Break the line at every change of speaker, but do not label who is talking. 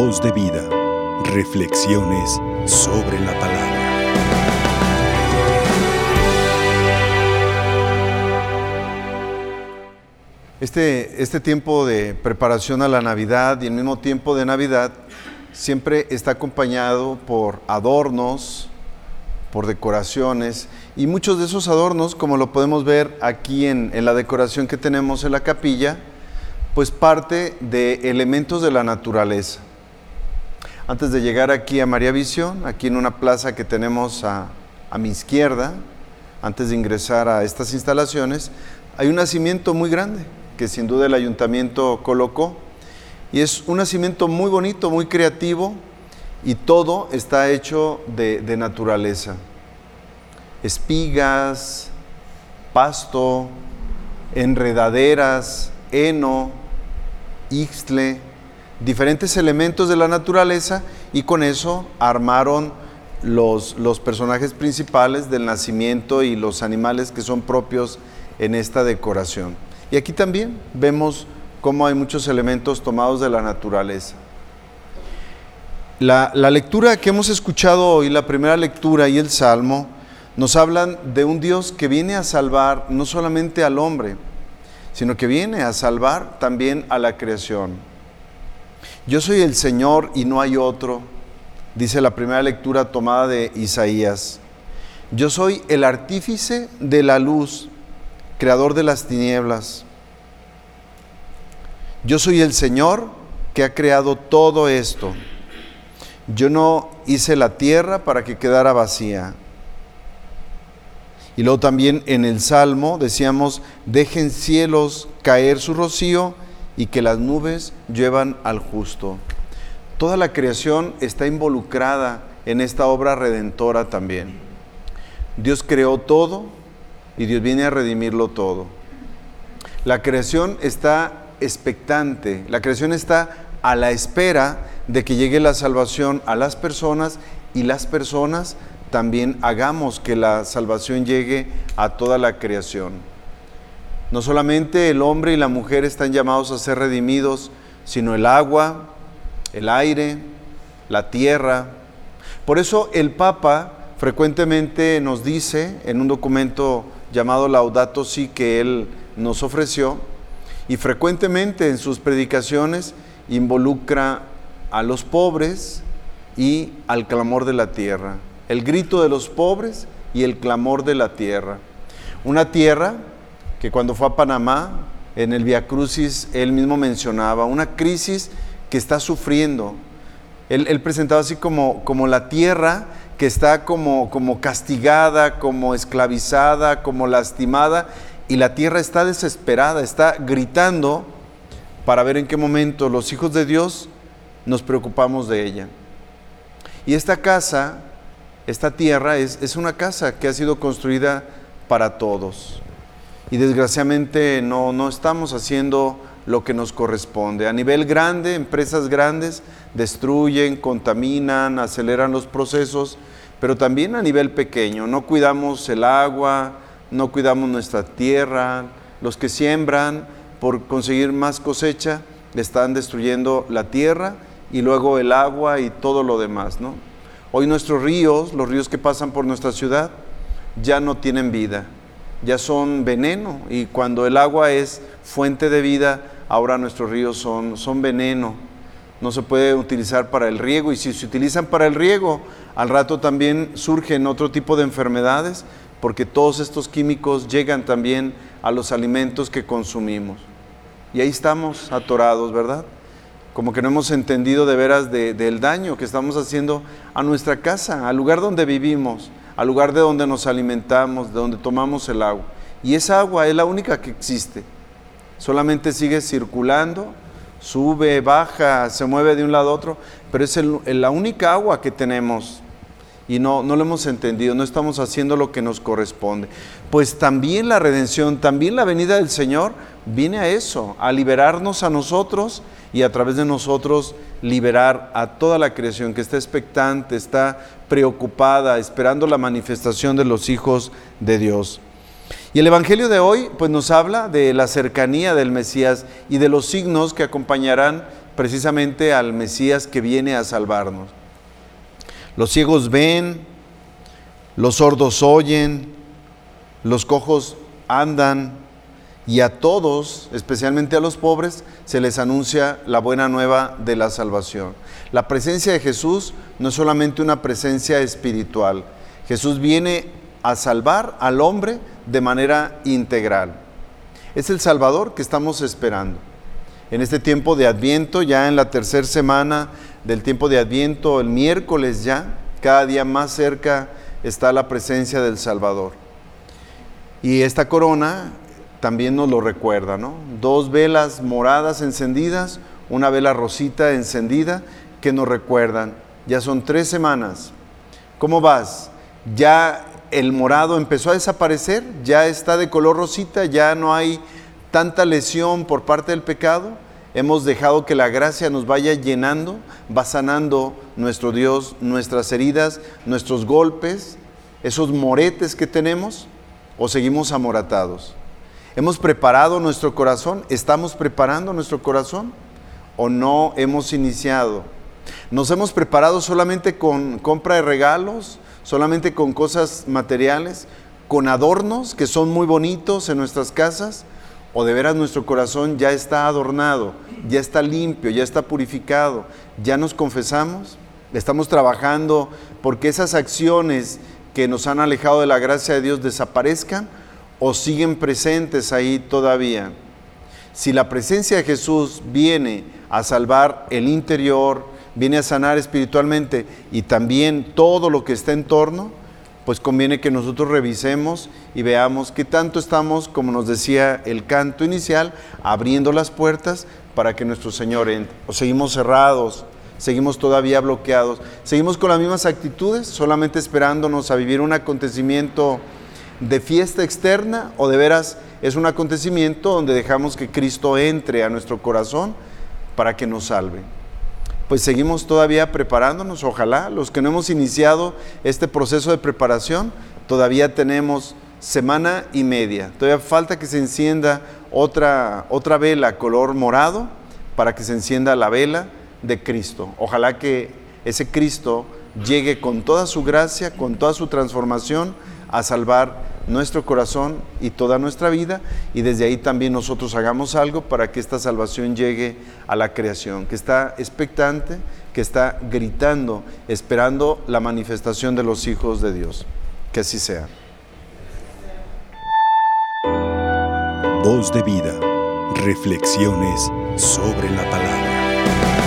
Voz de vida. Reflexiones sobre la palabra.
Este, este tiempo de preparación a la Navidad y el mismo tiempo de Navidad siempre está acompañado por adornos, por decoraciones y muchos de esos adornos, como lo podemos ver aquí en, en la decoración que tenemos en la capilla, pues parte de elementos de la naturaleza. Antes de llegar aquí a María Visión, aquí en una plaza que tenemos a, mi izquierda, antes de ingresar a estas instalaciones, hay un nacimiento muy grande que sin duda el ayuntamiento colocó. Y es un nacimiento muy bonito, muy creativo, y todo está hecho de, de naturaleza. Espigas, pasto, enredaderas, heno, ixtle, diferentes elementos de la naturaleza y con eso armaron los, los, personajes principales del nacimiento y los animales que son propios en esta decoración. Y aquí también vemos cómo hay muchos elementos tomados de la naturaleza. La, la lectura que hemos escuchado hoy, la primera lectura y el Salmo, nos hablan de un Dios que viene a salvar no solamente al hombre, sino que viene a salvar también a la creación. Yo soy el Señor y no hay otro, dice la primera lectura tomada de Isaías. Yo soy el artífice de la luz, creador de las tinieblas. Yo soy el Señor que ha creado todo esto. Yo no hice la tierra para que quedara vacía. Y luego también en el Salmo decíamos, dejen cielos caer su rocío y que las nubes llevan al justo. Toda la creación está involucrada en esta obra redentora también. Dios creó todo y Dios viene a redimirlo todo. La creación está expectante, la creación está a la espera de que llegue la salvación a las personas y las personas también hagamos que la salvación llegue a toda la creación. No solamente el hombre y la mujer están llamados a ser redimidos, sino el agua, el aire, la tierra. Por eso el Papa frecuentemente nos dice en un documento llamado Laudato Si que él nos ofreció, y frecuentemente en sus predicaciones involucra a los pobres y al clamor de la tierra, el grito de los pobres y el clamor de la tierra. Una tierra que cuando fue a Panamá, en el Via Crucis, él mismo mencionaba, una crisis que está sufriendo. Él, presentaba así como, como la tierra que está como, como castigada, como esclavizada, como lastimada y la tierra está desesperada, está gritando para ver en qué momento los hijos de Dios nos preocupamos de ella. Y esta casa, esta tierra, es, es una casa que ha sido construida para todos. Y desgraciadamente no, no estamos haciendo lo que nos corresponde. A nivel grande, empresas grandes destruyen, contaminan, aceleran los procesos, pero también a nivel pequeño. No cuidamos el agua, no cuidamos nuestra tierra, los que siembran por conseguir más cosecha están destruyendo la tierra y luego el agua y todo lo demás, ¿no? Hoy nuestros ríos, los ríos que pasan por nuestra ciudad, ya no tienen vida, ya son veneno y cuando el agua es fuente de vida, ahora nuestros ríos son, son veneno. No se puede utilizar para el riego y si se utilizan para el riego, al rato también surgen otro tipo de enfermedades porque todos estos químicos llegan también a los alimentos que consumimos. Y ahí estamos atorados, ¿verdad? Como que no hemos entendido de veras del daño que estamos haciendo a nuestra casa, al lugar donde vivimos, al lugar de donde nos alimentamos, de donde tomamos el agua. Y esa agua es la única que existe. Solamente sigue circulando, sube, baja, se mueve de un lado a otro, pero es la única agua que tenemos y no, no lo hemos entendido, no estamos haciendo lo que nos corresponde. Pues también la redención, también la venida del Señor viene a eso, a liberarnos a nosotros y a través de nosotros liberar a toda la creación que está expectante, está preocupada, esperando la manifestación de los hijos de Dios. Y el Evangelio de hoy pues nos habla de la cercanía del Mesías y de los signos que acompañarán precisamente al Mesías que viene a salvarnos. Los ciegos ven, los sordos oyen, los cojos andan y a todos, especialmente a los pobres, se les anuncia la buena nueva de la salvación. La presencia de Jesús no es solamente una presencia espiritual. Jesús viene a salvar al hombre de manera integral. Es el Salvador que estamos esperando. En este tiempo de Adviento, ya en la tercera semana del tiempo de Adviento, el miércoles ya, cada día más cerca está la presencia del Salvador. Y esta corona también nos lo recuerda, ¿no? Dos velas moradas encendidas, una vela rosita encendida que nos recuerdan. Ya son tres semanas. ¿Cómo vas? Ya el morado empezó a desaparecer, ya está de color rosita, ya no hay tanta lesión por parte del pecado. Hemos dejado que la gracia nos vaya llenando, va sanando nuestro Dios, nuestras heridas, nuestros golpes, esos moretes que tenemos, o seguimos amoratados. Hemos preparado nuestro corazón, estamos preparando nuestro corazón o no hemos iniciado. Nos hemos preparado solamente con compra de regalos, solamente con cosas materiales, con adornos que son muy bonitos en nuestras casas, o de veras nuestro corazón ya está adornado, ya está limpio, ya está purificado, ya nos confesamos, estamos trabajando porque esas acciones que nos han alejado de la gracia de Dios desaparezcan o siguen presentes ahí todavía. Si la presencia de Jesús viene a salvar el interior, viene a sanar espiritualmente y también todo lo que está en torno, pues conviene que nosotros revisemos y veamos qué tanto estamos, como nos decía el canto inicial, abriendo las puertas para que nuestro Señor entre. O seguimos cerrados, seguimos todavía bloqueados, seguimos con las mismas actitudes, solamente esperándonos a vivir un acontecimiento de fiesta externa o de veras es un acontecimiento donde dejamos que Cristo entre a nuestro corazón para que nos salve pues seguimos todavía preparándonos, ojalá, los que no hemos iniciado este proceso de preparación, todavía tenemos semana y media, todavía falta que se encienda otra, otra vela color morado para que se encienda la vela de Cristo. Ojalá que ese Cristo llegue con toda su gracia, con toda su transformación a salvar nuestro corazón y toda nuestra vida y desde ahí también nosotros hagamos algo para que esta salvación llegue a la creación, que está expectante, que está gritando, esperando la manifestación de los hijos de Dios. Que así sea.
Voz de vida. Reflexiones sobre la palabra.